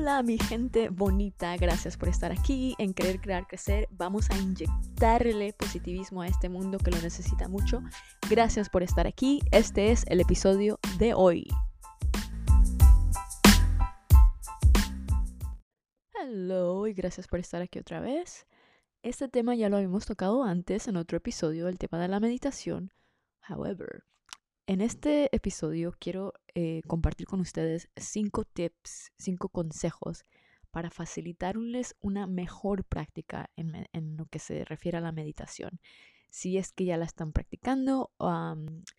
Hola mi gente bonita, gracias por estar aquí en Querer Crear Crecer. Vamos a inyectarle positivismo a este mundo que lo necesita mucho. Gracias por estar aquí. Este es el episodio de hoy. Hello y gracias por estar aquí otra vez. Este tema ya lo habíamos tocado antes en otro episodio, el tema de la meditación. However, en este episodio quiero eh, compartir con ustedes cinco tips, cinco consejos para facilitarles una mejor práctica en, lo que se refiere a la meditación. Si es que ya la están practicando,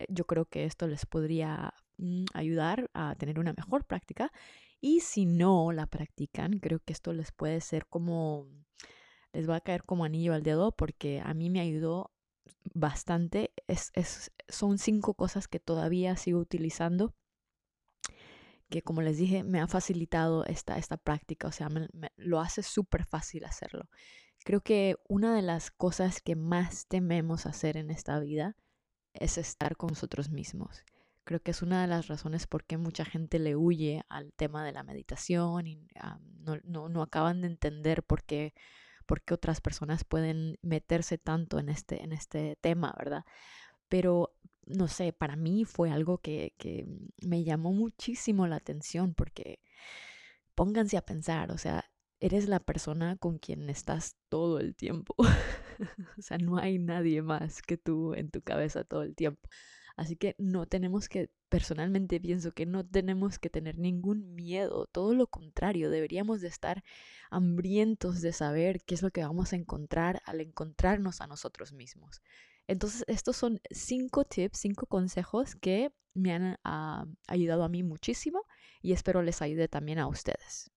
yo creo que esto les podría mm, ayudar a tener una mejor práctica. Y si no la practican, creo que esto les puede ser como, les va a caer como anillo al dedo porque a mí me ayudó bastante. Es, son cinco cosas que todavía sigo utilizando que como les dije me ha facilitado esta, esta práctica, o sea, me, lo hace súper fácil hacerlo. Creo que una de las cosas que más tememos hacer en esta vida es estar con nosotros mismos. Creo que es una de las razones por qué mucha gente le huye al tema de la meditación y no, no, no acaban de entender por qué porque otras personas pueden meterse tanto en este, en este tema, ¿verdad? Pero, no sé, para mí fue algo que, que me llamó muchísimo la atención porque pónganse a pensar, o sea, eres la persona con quien estás todo el tiempo. o sea, no hay nadie más que tú en tu cabeza todo el tiempo. Así que no tenemos que, personalmente pienso que no tenemos que tener ningún miedo, todo lo contrario, deberíamos de estar hambrientos de saber qué es lo que vamos a encontrar al encontrarnos a nosotros mismos. Entonces, estos son cinco tips, cinco consejos que me han ah, ayudado a mí muchísimo y espero les ayude también a ustedes.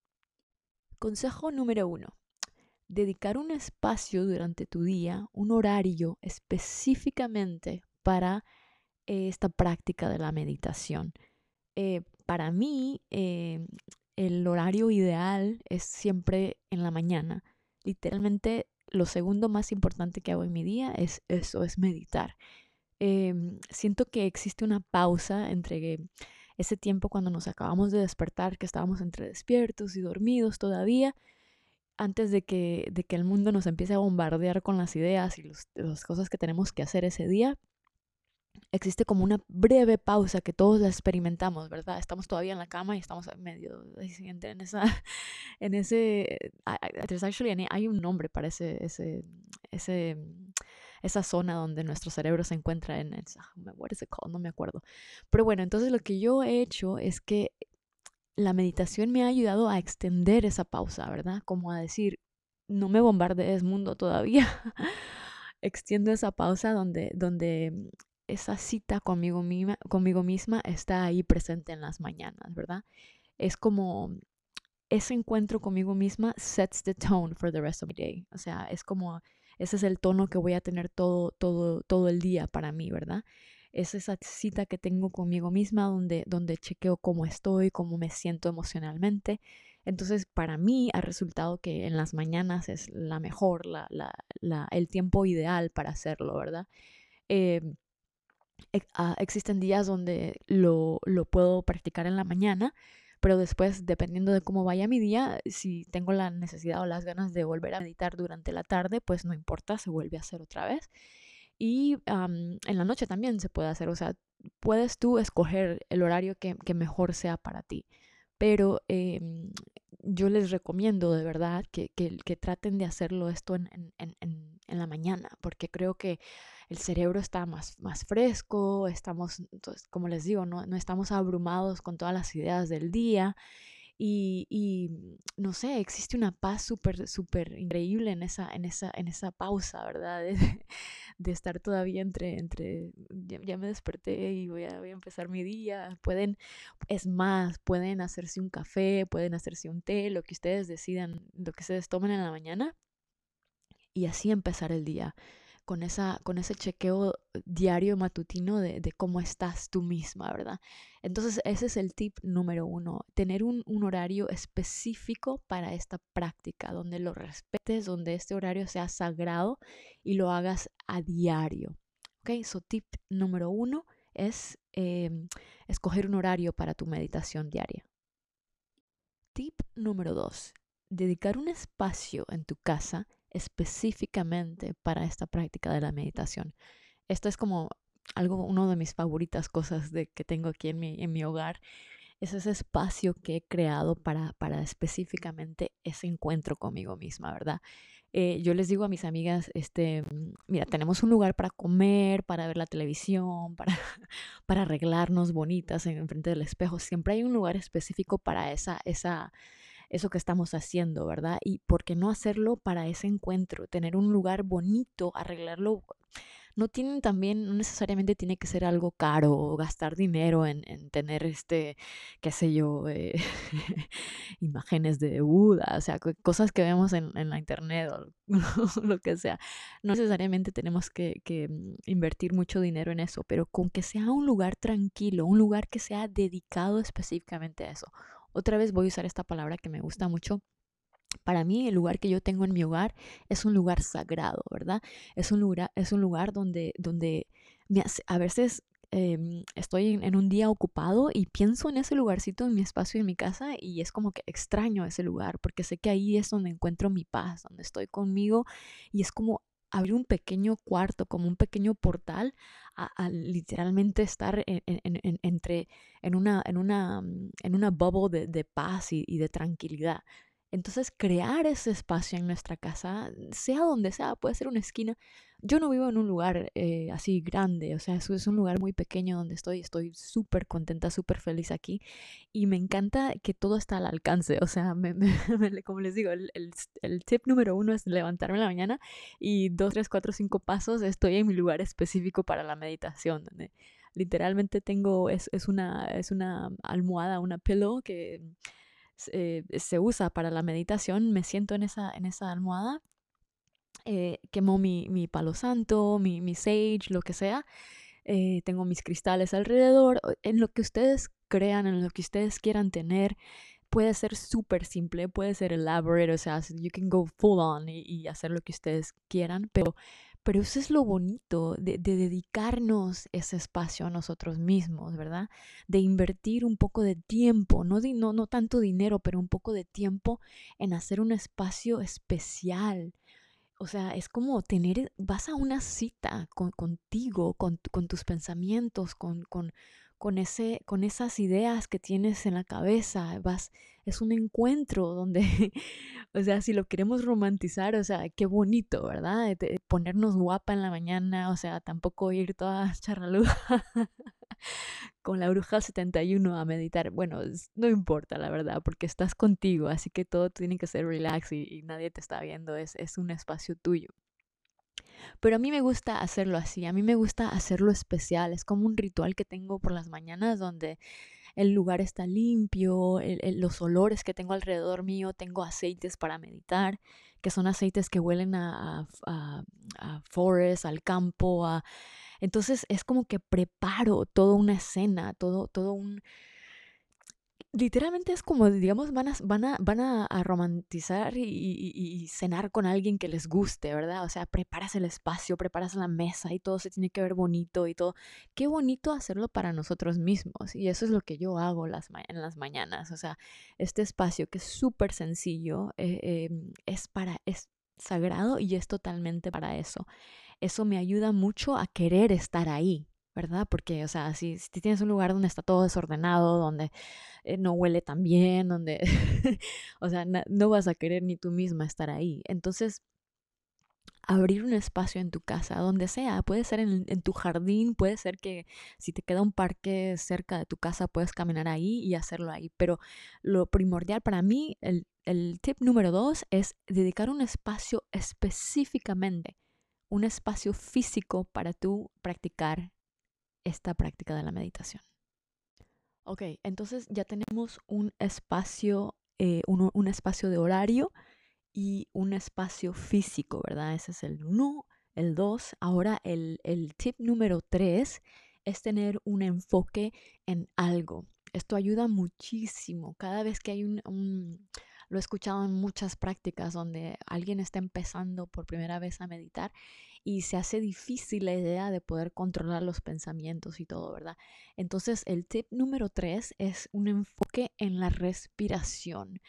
Consejo número uno. Dedicar un espacio durante tu día, un horario específicamente para esta práctica de la meditación. Eh, para mí, eh, el horario ideal es siempre en la mañana. Literalmente, lo segundo más importante que hago en mi día es eso, es meditar. Em, siento que existe una pausa entre ese tiempo cuando nos acabamos de despertar, que estábamos entre despiertos y dormidos todavía, antes de que, de que el mundo nos empiece a bombardear con las ideas y las cosas que tenemos que hacer ese día existe como una breve pausa que todos experimentamos, ¿verdad? Estamos todavía en la cama y estamos medio en esa, en ese, actually, hay un nombre para ese, ese, ese, esa zona donde nuestro cerebro se encuentra en, what is it called? No me acuerdo. Pero bueno, entonces lo que yo he hecho es que la meditación me ha ayudado a extender esa pausa, ¿verdad? Como a decir, no me bombardees mundo todavía. Extiendo esa pausa donde, donde esa cita conmigo misma, está ahí presente en las mañanas, ¿verdad? Es como ese encuentro conmigo misma sets the tone for the rest of the day. O sea, es como ese es el tono que voy a tener todo, todo, todo el día para mí, ¿verdad? Es esa cita que tengo conmigo misma donde, donde chequeo cómo estoy, cómo me siento emocionalmente. Entonces, para mí ha resultado que en las mañanas es la mejor, la, la, la, el tiempo ideal para hacerlo, ¿verdad? Eh, Ah, existen días donde lo, lo puedo practicar en la mañana, pero después, dependiendo de cómo vaya mi día, si tengo la necesidad o las ganas de volver a meditar durante la tarde, pues no importa, se vuelve a hacer otra vez. Y en la noche también se puede hacer, o sea, puedes tú escoger el horario que, que mejor sea para ti. Pero em, yo les recomiendo de verdad que, que, que traten de hacerlo esto en, en, en, en, la mañana, porque creo que el cerebro está más, más fresco, estamos, entonces, como les digo, no, no estamos abrumados con todas las ideas del día. Y, no sé, existe una paz súper, súper increíble en esa, en, esa, en esa pausa, ¿verdad? De, estar todavía entre, entre ya, me desperté y voy a, voy a empezar mi día. Pueden, es más, pueden hacerse un café, pueden hacerse un té, lo que ustedes decidan, lo que ustedes tomen en la mañana y así empezar el día con, esa, con ese chequeo diario matutino de, de, cómo estás tú misma, ¿verdad? Entonces ese es el tip número uno, tener un, un, horario específico para esta práctica, donde lo respetes, donde este horario sea sagrado y lo hagas a diario. ¿Ok? So tip número uno es eh, escoger un horario para tu meditación diaria. tip número dos, dedicar un espacio en tu casa específicamente para esta práctica de la meditación. Esto es como algo, una de mis favoritas cosas de, que tengo aquí en mi, en mi hogar. Es ese espacio que he creado para, para específicamente ese encuentro conmigo misma, ¿verdad? Eh, yo les digo a mis amigas, este, mira, tenemos un lugar para comer, para ver la televisión, para, para arreglarnos bonitas en, frente del espejo. Siempre hay un lugar específico para esa, esa, eso que estamos haciendo, ¿verdad? Y por qué no hacerlo para ese encuentro, tener un lugar bonito, arreglarlo no tienen también, no necesariamente tiene que ser algo caro o gastar dinero en, tener este, qué sé yo, eh, imágenes de Buda, o sea, cosas que vemos en, la internet o lo que sea. No necesariamente tenemos que, que mm, invertir mucho dinero en eso, pero con que sea un lugar tranquilo, un lugar que sea dedicado específicamente a eso. Otra vez voy a usar esta palabra que me gusta mucho, para mí el lugar que yo tengo en mi hogar es un lugar sagrado, ¿verdad? Es un lugar, es un lugar donde, donde a veces em, estoy en, un día ocupado y pienso en ese lugarcito en mi espacio en mi casa y es como que extraño ese lugar porque sé que ahí es donde encuentro mi paz, donde estoy conmigo y es como abrir un pequeño cuarto, como un pequeño portal a, literalmente estar en, entre, en una, en una, en una bubble de, paz y de tranquilidad. Entonces, crear ese espacio en nuestra casa, sea donde sea, puede ser una esquina. Yo no vivo en un lugar eh, así grande, o sea, es un lugar muy pequeño donde estoy. Estoy súper contenta, súper feliz aquí. Y me encanta que todo está al alcance. O sea, como les digo, el, tip número uno es levantarme en la mañana y dos, tres, cuatro, cinco pasos estoy en mi lugar específico para la meditación. Donde literalmente tengo, es, es, una, es una almohada, una pillow que eh, se usa para la meditación, me siento en esa, en esa almohada, eh, quemo mi, mi, palo santo, mi, mi, sage, lo que sea, eh, tengo mis cristales alrededor, en lo que ustedes crean, en lo que ustedes quieran tener. Puede ser súper simple, puede ser elaborate, o sea, you can go full on y, y hacer lo que ustedes quieran, pero pero eso es lo bonito de, dedicarnos ese espacio a nosotros mismos, ¿verdad? De invertir un poco de tiempo, no, tanto dinero, pero un poco de tiempo en hacer un espacio especial. O sea, es como tener, vas a una cita con, contigo, con, tus pensamientos, con, con esas ideas que tienes en la cabeza. Vas, es un encuentro donde, o sea, si lo queremos romantizar, o sea, qué bonito, ¿verdad? ponernos guapa en la mañana, o sea, tampoco ir toda charraluda con la bruja 71 a meditar. Bueno, no importa, la verdad, porque estás contigo, así que todo tiene que ser relax y, y nadie te está viendo, es, es un espacio tuyo. Pero a mí me gusta hacerlo así, a mí me gusta hacerlo especial, es como un ritual que tengo por las mañanas donde el lugar está limpio, los olores que tengo alrededor mío, tengo aceites para meditar, que son aceites que huelen a, a, a forest, al campo, a... entonces es como que preparo toda una escena, todo, todo un, literalmente es como, digamos, van a, van a, van a, romantizar y, cenar con alguien que les guste, ¿verdad? O sea, preparas el espacio, preparas la mesa y todo se tiene que ver bonito y todo. Qué bonito hacerlo para nosotros mismos. Y eso es lo que yo hago las en las mañanas. O sea, este espacio que es súper sencillo, eh, em, es para, es sagrado y es totalmente para eso. Eso me ayuda mucho a querer estar ahí, ¿verdad? Porque, o sea, si, si tienes un lugar donde está todo desordenado, donde eh, no huele tan bien, donde, o sea, no vas a querer ni tú misma estar ahí. Entonces, abrir un espacio en tu casa, donde sea, puede ser en, en, tu jardín, puede ser que si te queda un parque cerca de tu casa, puedes caminar ahí y hacerlo ahí. Pero lo primordial para mí, el, el tip número dos es dedicar un espacio específicamente, un espacio físico para tú practicar esta práctica de la meditación. Ok, entonces ya tenemos un espacio, eh, un, espacio de horario y un espacio físico, ¿verdad? Ese es el uno, el dos. Ahora el, el tip número tres es tener un enfoque en algo. Esto ayuda muchísimo. Cada vez que hay un, Lo he escuchado en muchas prácticas donde alguien está empezando por primera vez a meditar y se hace difícil la idea de poder controlar los pensamientos y todo, ¿verdad? Entonces el tip número tres es un enfoque en la respiración.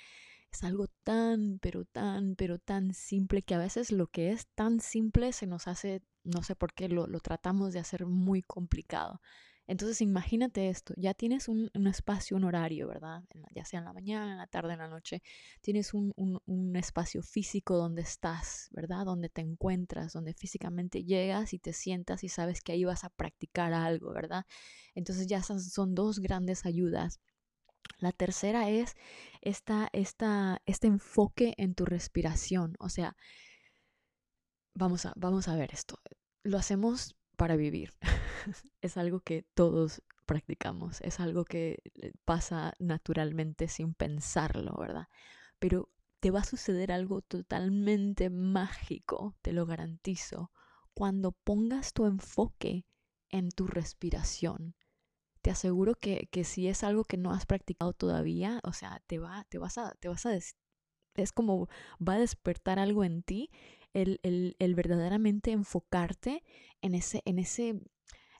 Es algo tan, pero tan, pero tan simple que a veces lo que es tan simple se nos hace, no sé por qué, lo, lo tratamos de hacer muy complicado. Entonces imagínate esto, ya tienes un, espacio, un horario, ¿verdad? Ya sea en la mañana, en la tarde, en la noche, tienes un, un, espacio físico donde estás, ¿verdad? Donde te encuentras, donde físicamente llegas y te sientas y sabes que ahí vas a practicar algo, ¿verdad? Entonces ya son dos grandes ayudas. La tercera es esta, esta, este enfoque en tu respiración, o sea, vamos a, vamos a ver esto. Lo hacemos para vivir. es algo que todos practicamos, es algo que eh, pasa naturalmente sin pensarlo, ¿verdad? Pero te va a suceder algo totalmente mágico, te lo garantizo, cuando pongas tu enfoque en tu respiración. Te aseguro que, si es algo que no has practicado todavía, o sea, te, va, te vas a, te vas a es como va a despertar algo en ti el, el, el, verdaderamente enfocarte en ese, en ese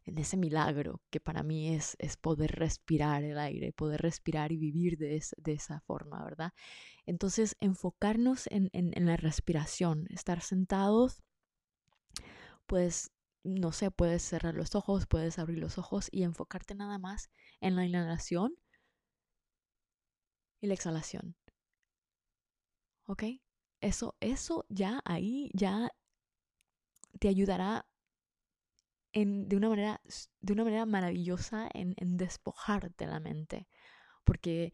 en ese milagro que para mí es, es poder respirar el aire, poder respirar y vivir de, de esa forma, ¿verdad? Entonces, enfocarnos en, en, la respiración, estar sentados, pues, no sé, puedes cerrar los ojos, puedes abrir los ojos y enfocarte nada más en la inhalación y la exhalación. ¿Ok? Eso, eso ya ahí ya te ayudará de, una manera, de una manera maravillosa en, en despojarte la mente. Porque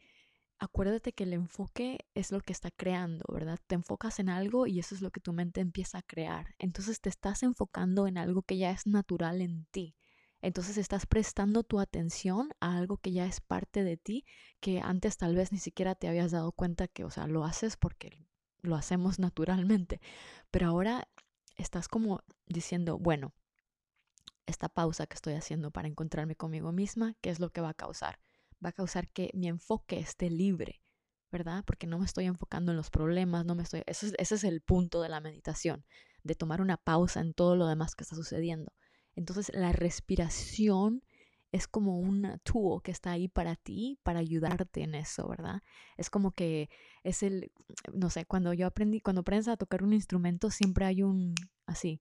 acuérdate que el enfoque es lo que está creando, ¿verdad? Te enfocas en algo y eso es lo que tu mente empieza a crear. Entonces te estás enfocando en algo que ya es natural en ti. Entonces estás prestando tu atención a algo que ya es parte de ti, que antes tal vez ni siquiera te habías dado cuenta que, o sea, lo haces porque lo hacemos naturalmente. Pero ahora estás como diciendo, bueno, esta pausa que estoy haciendo para encontrarme conmigo misma, ¿qué es lo que va a causar? Va a causar que mi enfoque esté libre, ¿verdad? Porque no me estoy enfocando en los problemas, no me estoy... Ese es, ese es el punto de la meditación, de tomar una pausa en todo lo demás que está sucediendo. Entonces la respiración es como un tool que está ahí para ti, para ayudarte en eso, ¿verdad? Es como que es el, no sé, cuando yo aprendí, cuando aprendes a tocar un instrumento, siempre hay un, así,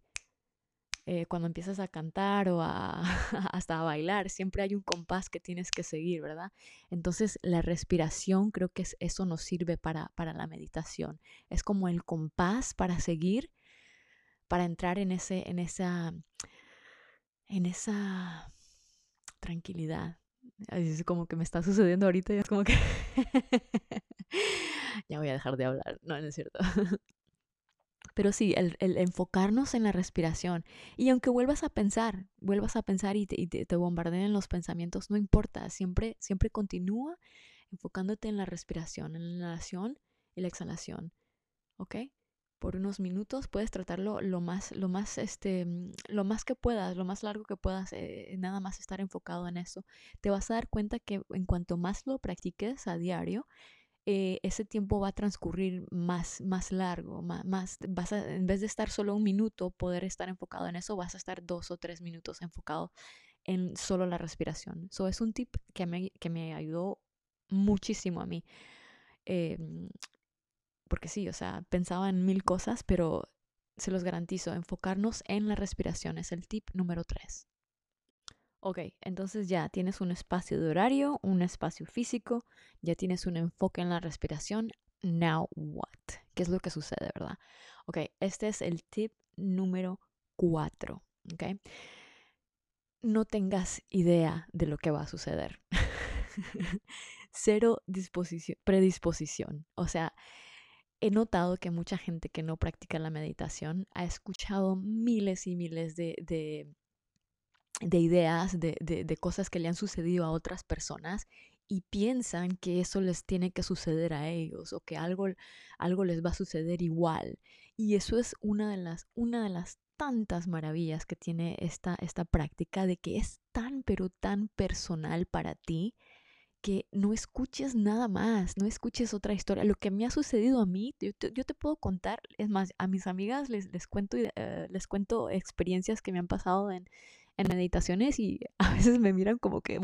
eh, cuando empiezas a cantar o hasta a bailar, siempre hay un compás que tienes que seguir, ¿verdad? Entonces la respiración creo que eso nos sirve para, para la meditación. Es como el compás para seguir, para entrar en, ese, en, esa, en esa tranquilidad. Es como que me está sucediendo ahorita y es como que ya voy a dejar de hablar. No, no es cierto. Pero sí, el, enfocarnos en la respiración. Y aunque vuelvas a pensar, vuelvas a pensar y te, y te, bombardeen los pensamientos, no importa, siempre, siempre continúa enfocándote en la respiración, en la inhalación y la exhalación. ¿Ok? Por unos minutos puedes tratarlo lo más, lo más, este, mm, lo más que puedas, lo más largo que puedas, eh, nada más estar enfocado en eso. Te vas a dar cuenta que en cuanto más lo practiques a diario, eh, ese tiempo va a transcurrir más, más largo, más, más, vas a, en vez de estar solo un minuto, poder estar enfocado en eso, vas a estar dos o tres minutos enfocado en solo la respiración. Eso es un tip que me, que me ayudó muchísimo a mí. Em, porque sí, o sea, pensaba en mil cosas, pero se los garantizo, enfocarnos en la respiración es el tip número tres. Ok, entonces ya tienes un espacio de horario, un espacio físico, ya tienes un enfoque en la respiración. Now what? ¿Qué es lo que sucede, verdad? Ok, este es el tip número cuatro. Ok, no tengas idea de lo que va a suceder. Cero disposición, predisposición. O sea, he notado que mucha gente que no practica la meditación ha escuchado miles y miles de de ideas, de, de, cosas que le han sucedido a otras personas y piensan que eso les tiene que suceder a ellos o que algo, algo les va a suceder igual. Y eso es una de las, una de las tantas maravillas que tiene esta, esta práctica de que es tan pero tan personal para ti que no escuches nada más, no escuches otra historia. Lo que me ha sucedido a mí, yo te, puedo contar, es más, a mis amigas les, les, cuento, eh, les cuento experiencias que me han pasado en, en meditaciones y a veces me miran como que,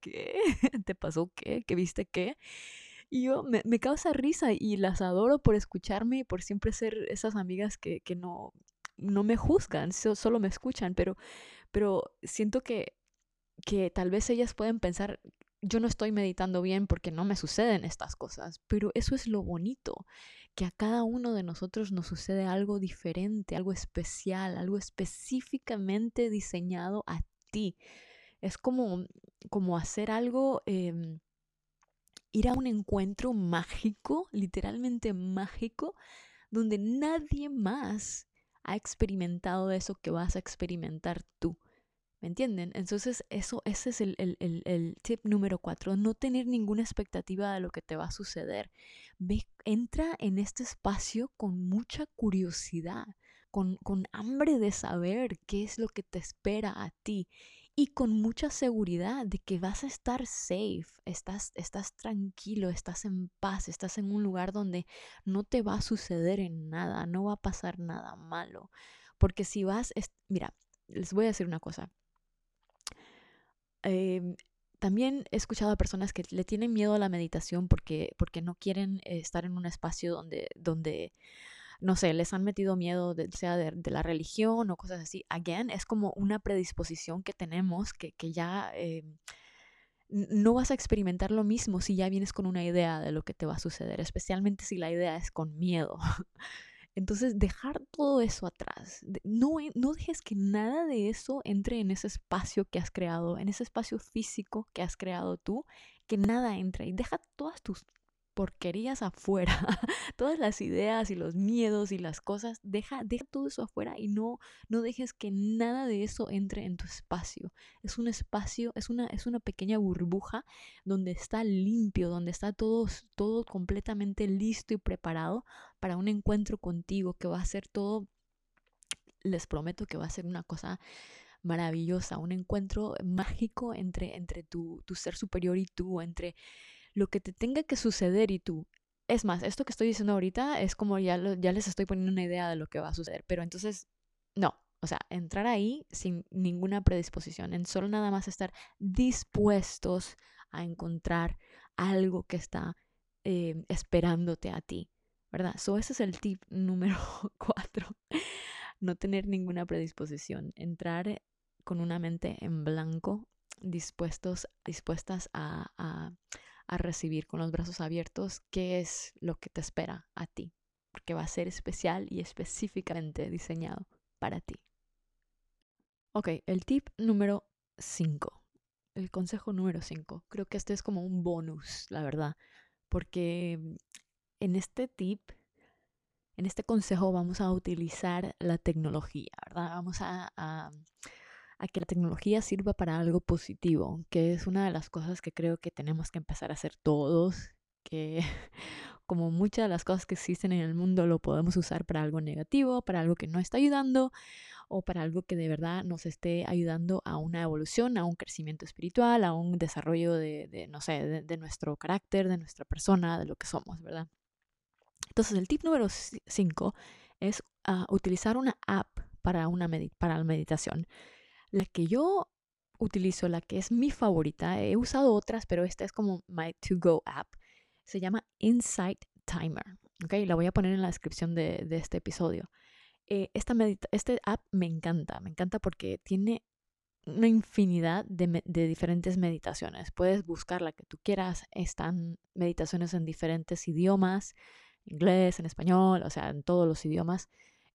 ¿qué? ¿Te pasó qué? ¿Qué viste qué? Y yo me, me, causa risa y las adoro por escucharme y por siempre ser esas amigas que, que no, no me juzgan, solo me escuchan, pero, pero siento que, que tal vez ellas pueden pensar, yo no estoy meditando bien porque no me suceden estas cosas, pero eso es lo bonito, que a cada uno de nosotros nos sucede algo diferente, algo especial, algo específicamente diseñado a ti. Es como, como hacer algo, em, ir a un encuentro mágico, literalmente mágico, donde nadie más ha experimentado eso que vas a experimentar tú. ¿Me entienden? Entonces, eso, ese es el, el, tip número cuatro, no tener ninguna expectativa de lo que te va a suceder. Ve, entra en este espacio con mucha curiosidad, con, con hambre de saber qué es lo que te espera a ti y con mucha seguridad de que vas a estar safe, estás, estás tranquilo, estás en paz, estás en un lugar donde no te va a suceder en nada, no va a pasar nada malo. Porque si vas, mira, les voy a decir una cosa. Em, también he escuchado a personas que le tienen miedo a la meditación porque, porque no quieren eh, estar en un espacio donde, donde, no sé, les han metido miedo, de, sea de, la religión o cosas así. Again, es como una predisposición que tenemos que, que ya em, no vas a experimentar lo mismo si ya vienes con una idea de lo que te va a suceder, especialmente si la idea es con miedo. Entonces, dejar todo eso atrás. No, no dejes que nada de eso entre en ese espacio que has creado, en ese espacio físico que has creado tú, que nada entre y deja todas tus porquerías afuera, todas las ideas y los miedos y las cosas, deja, deja todo eso afuera y no, no dejes que nada de eso entre en tu espacio. Es un espacio, es una, es una pequeña burbuja donde está limpio, donde está todo, todo completamente listo y preparado para un encuentro contigo que va a ser todo, les prometo que va a ser una cosa maravillosa, un encuentro mágico entre, entre tu, tu ser superior y tú, entre lo que te tenga que suceder y tú. Es más, esto que estoy diciendo ahorita es como ya, ya les estoy poniendo una idea de lo que va a suceder, pero entonces, no, o sea, entrar ahí sin ninguna predisposición, en solo nada más estar dispuestos a encontrar algo que está eh, esperándote a ti, ¿verdad? So, ese es el tip número cuatro. no tener ninguna predisposición, entrar con una mente en blanco, dispuestos, dispuestas a a recibir con los brazos abiertos qué es lo que te espera a ti, porque va a ser especial y específicamente diseñado para ti. Ok, el tip número 5, el consejo número 5, creo que este es como un bonus, la verdad, porque en este tip, en este consejo vamos a utilizar la tecnología, ¿verdad? Vamos a, a a que la tecnología sirva para algo positivo, que es una de las cosas que creo que tenemos que empezar a hacer todos, que como muchas de las cosas que existen en el mundo lo podemos usar para algo negativo, para algo que no está ayudando o para algo que de verdad nos esté ayudando a una evolución, a un crecimiento espiritual, a un desarrollo de, no sé, de, nuestro carácter, de nuestra persona, de lo que somos, ¿verdad? Entonces el tip número 5 es ah, utilizar una app para, una para la meditación. La que yo utilizo, la que es mi favorita, he usado otras, pero esta es como my to-go app. Se llama Insight Timer. ¿ok? La voy a poner en la descripción de, este episodio. Eh, esta este app me encanta, me encanta porque tiene una infinidad de, de, diferentes meditaciones. Puedes buscar la que tú quieras. Están meditaciones en diferentes idiomas, inglés, en español, o sea, en todos los idiomas.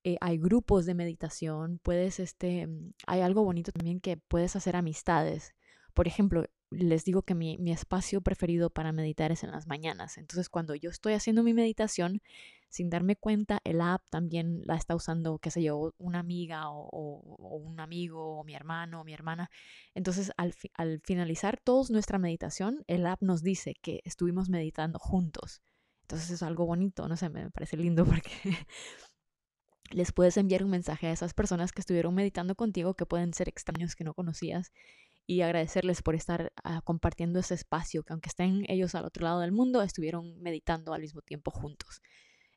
Eh, hay grupos de meditación, puedes, este, mm, hay algo bonito también que puedes hacer amistades. Por ejemplo, les digo que mi, mi, espacio preferido para meditar es en las mañanas. Entonces, cuando yo estoy haciendo mi meditación, sin darme cuenta, el app también la está usando, qué sé yo, una amiga o, un amigo o mi hermano o mi hermana. Entonces, al, al finalizar toda nuestra meditación, el app nos dice que estuvimos meditando juntos. Entonces, es algo bonito, no sé, me parece lindo porque les puedes enviar un mensaje a esas personas que estuvieron meditando contigo, que pueden ser extraños que no conocías, y agradecerles por estar ah, compartiendo ese espacio, que aunque estén ellos al otro lado del mundo, estuvieron meditando al mismo tiempo juntos.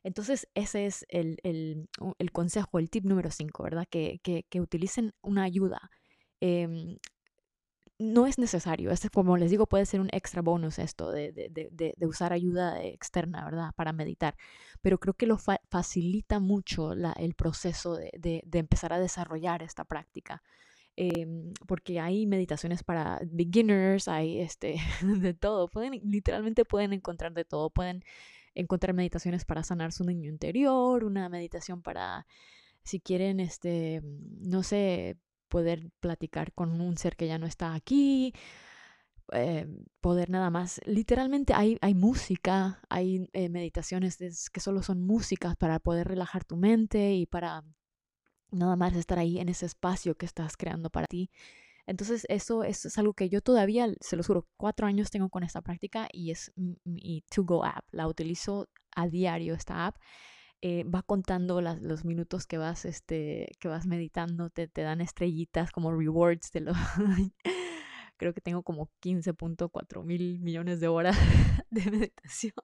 Entonces, ese es el, el, consejo, el tip número 5, ¿verdad? Que, que, que, utilicen una ayuda. Eh, no es necesario. Este, como les digo, puede ser un extra bonus esto de, de, de, de usar ayuda externa, ¿verdad? Para meditar. Pero creo que lo fa facilita mucho la, el proceso de, empezar a desarrollar esta práctica. Eh, porque hay meditaciones para beginners, hay este, de todo. Pueden, literalmente pueden encontrar de todo. Pueden encontrar meditaciones para sanar su niño interior, una meditación para, si quieren, este, no sé, poder platicar con un ser que ya no está aquí, eh, poder nada más. Literalmente hay, hay música, hay eh, meditaciones que solo son músicas para poder relajar tu mente y para nada más estar ahí en ese espacio que estás creando para ti. Entonces eso, eso, es algo que yo todavía, se lo juro, cuatro años tengo con esta práctica y es mi To Go app. La utilizo a diario esta app. Eh, va contando los minutos que vas, este, que vas meditando, te, te dan estrellitas como rewards de lo... Creo que tengo como 15.4 mil millones de horas de meditación.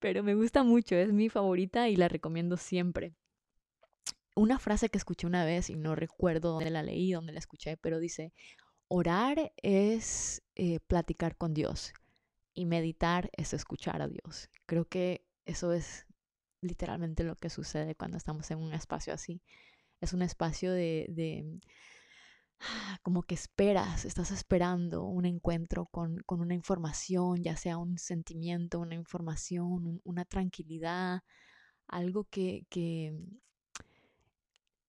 Pero me gusta mucho, es mi favorita y la recomiendo siempre una frase que escuché una vez y no recuerdo dónde la leí, dónde la escuché, pero dice, orar es eh, platicar con Dios y meditar es escuchar a Dios. Creo que eso es literalmente lo que sucede cuando estamos en un espacio así. Es un espacio de, de como que esperas, estás esperando un encuentro con, con, una información, ya sea un sentimiento, una información, una tranquilidad, algo que, que,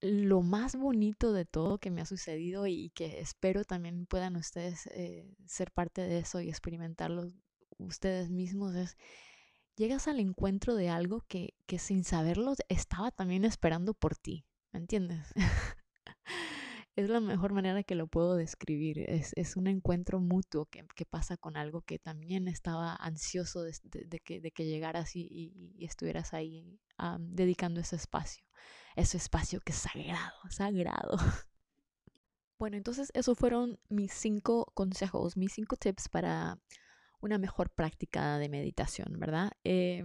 lo más bonito de todo que me ha sucedido y que espero también puedan ustedes eh, ser parte de eso y experimentarlo ustedes mismos es llegas al encuentro de algo que, que sin saberlo estaba también esperando por ti, ¿me entiendes? es la mejor manera que lo puedo describir. Es, es un encuentro mutuo que, que, pasa con algo que también estaba ansioso de, de, que, de que, llegaras y, y, estuvieras ahí dedicando ese espacio ese espacio que es sagrado, sagrado. Bueno, entonces esos fueron mis cinco consejos, mis cinco tips para una mejor práctica de meditación, ¿verdad? Eh,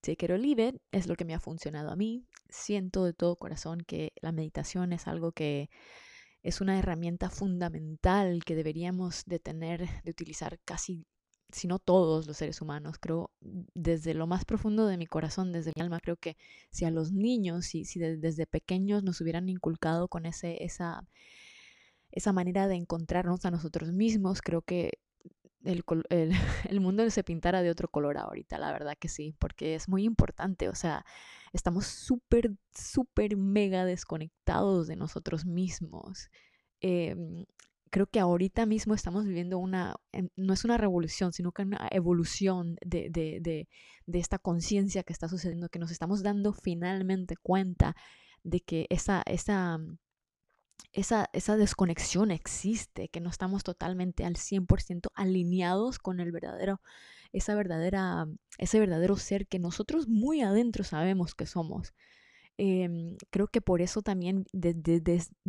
take leave it es lo que me ha funcionado a mí. Siento de todo corazón que la meditación es algo que es una herramienta fundamental que deberíamos de tener, de utilizar casi sino todos los seres humanos. Creo, desde lo más profundo de mi corazón, desde mi alma, creo que si a los niños, si, si desde pequeños nos hubieran inculcado con ese, esa, esa manera de encontrarnos a nosotros mismos, creo que el, el, mundo se pintara de otro color ahorita, la verdad que sí, porque es muy importante, o sea, estamos súper, súper mega desconectados de nosotros mismos. Eh, creo que ahorita mismo estamos viviendo una, no es una revolución, sino que una evolución de, de, de, de esta conciencia que está sucediendo, que nos estamos dando finalmente cuenta de que esa, esa, esa, esa desconexión existe, que no estamos totalmente al 100% alineados con el verdadero, esa verdadera, ese verdadero ser que nosotros muy adentro sabemos que somos. Eh, creo que por eso también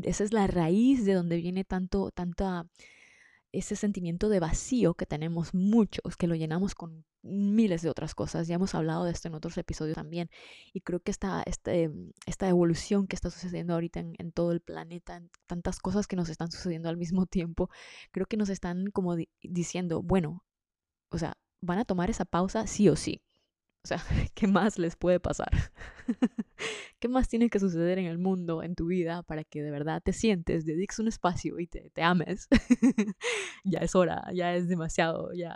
esa es la raíz de donde viene tanto, tanta ese sentimiento de vacío que tenemos muchos, que lo llenamos con miles de otras cosas. Ya hemos hablado de esto en otros episodios también. Y creo que esta, este, esta evolución que está sucediendo ahorita en, todo el planeta, tantas cosas que nos están sucediendo al mismo tiempo, creo que nos están como diciendo, bueno, o sea, van a tomar esa pausa sí o sí. O sea, ¿qué más les puede pasar? ¿Qué más tiene que suceder en el mundo, en tu vida, para que de verdad te sientes, dediques un espacio y te, ames? ya es hora, ya es demasiado, ya.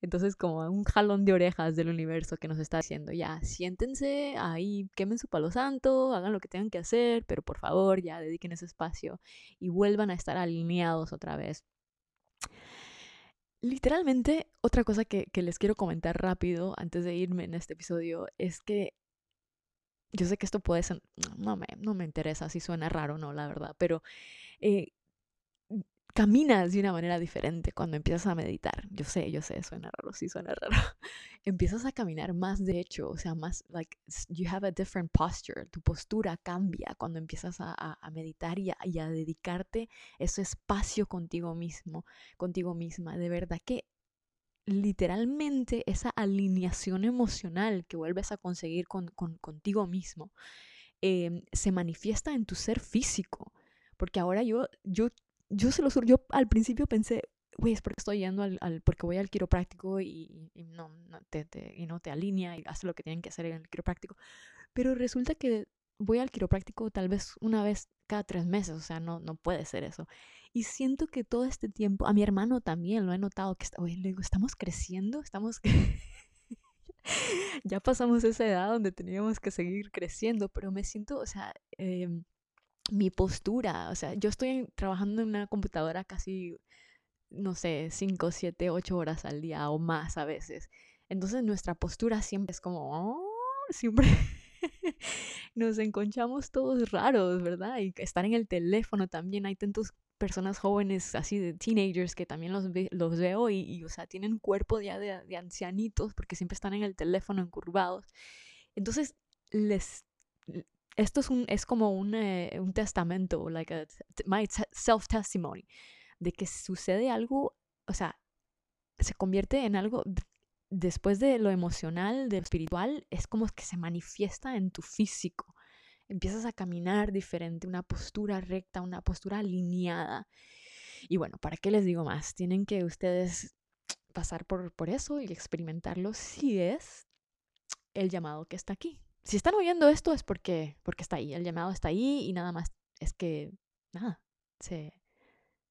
Entonces, como un jalón de orejas del universo que nos está diciendo, ya, siéntense ahí, quemen su palo santo, hagan lo que tengan que hacer, pero por favor, ya dediquen ese espacio y vuelvan a estar alineados otra vez Literalmente, otra cosa que, que, les quiero comentar rápido antes de irme en este episodio es que yo sé que esto puede ser, no me, no me interesa si suena raro o no, la verdad, pero eh, caminas de una manera diferente cuando empiezas a meditar. Yo sé, yo sé, suena raro, sí suena raro. empiezas a caminar más de hecho, o sea, más, like, you have a different posture. Tu postura cambia cuando empiezas a, a, meditar y a, y a dedicarte ese espacio contigo mismo, contigo misma. De verdad que literalmente esa alineación emocional que vuelves a conseguir con, con, contigo mismo em, se manifiesta en tu ser físico. Porque ahora yo, yo yo se lo yo al principio pensé, güey, es porque estoy yendo al, al, porque voy al quiropráctico y, no, no te, y no te alinea y hace lo que tienen que hacer en el quiropráctico. Pero resulta que voy al quiropráctico tal vez una vez cada tres meses, o sea, no, no puede ser eso. Y siento que todo este tiempo, a mi hermano también lo he notado, que oye, le digo, estamos creciendo, estamos... ya pasamos esa edad donde teníamos que seguir creciendo, pero me siento, o sea, eh, mi postura, o sea, yo estoy trabajando en una computadora casi, no sé, 5, 7, 8 horas al día o más a veces. Entonces nuestra postura siempre es como, oh", siempre nos enconchamos todos raros, ¿verdad? Y estar en el teléfono también, hay tantas personas jóvenes, así de teenagers, que también los, los veo y, o sea, tienen cuerpo ya de ancianitos porque siempre están en el teléfono encurvados. Entonces, les esto es, un, es como un, eh, un testamento, like a, my self-testimony, de que sucede algo, o sea, se convierte en algo después de lo emocional, de lo espiritual, es como que se manifiesta en tu físico. Empiezas a caminar diferente, una postura recta, una postura alineada. Y bueno, ¿para qué les digo más? Tienen que ustedes pasar por, por eso y experimentarlo si es el llamado que está aquí si están oyendo esto es porque, porque está ahí, el llamado está ahí y nada más es que, nada, se,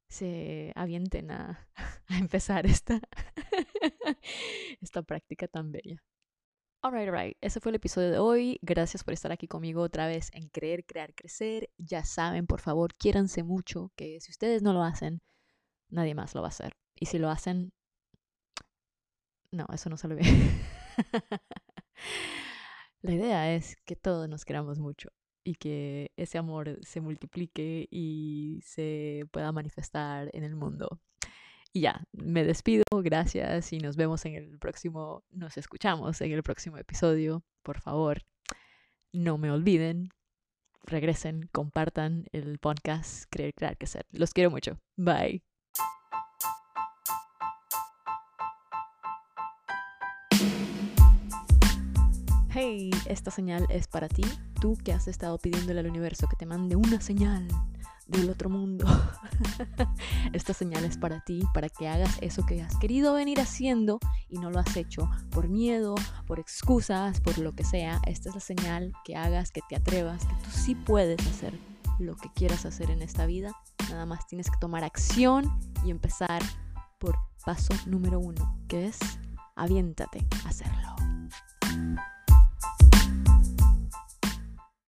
se avienten a, a empezar esta, esta práctica tan bella. Alright, alright, ese fue el episodio de hoy. Gracias por estar aquí conmigo otra vez en Creer, Crear, Crecer. Ya saben, por favor, quiéranse mucho, que si ustedes no lo hacen, nadie más lo va a hacer. Y si lo hacen, no, eso no se lo ve. La idea es que todos nos queramos mucho y que ese amor se multiplique y se pueda manifestar en el mundo. Y ya, me despido, gracias y nos vemos en el próximo, nos escuchamos en el próximo episodio. Por favor, no me olviden, regresen, compartan el podcast Creer, Crear, Crecer. Los quiero mucho. Bye. Hey, esta señal es para ti, tú que has estado pidiéndole al universo que te mande una señal del otro mundo. esta señal es para ti, para que hagas eso que has querido venir haciendo y no lo has hecho por miedo, por excusas, por lo que sea. Esta es la señal que hagas, que te atrevas, que tú sí puedes hacer lo que quieras hacer en esta vida. Nada más tienes que tomar acción y empezar por paso número uno, que es aviéntate a hacerlo.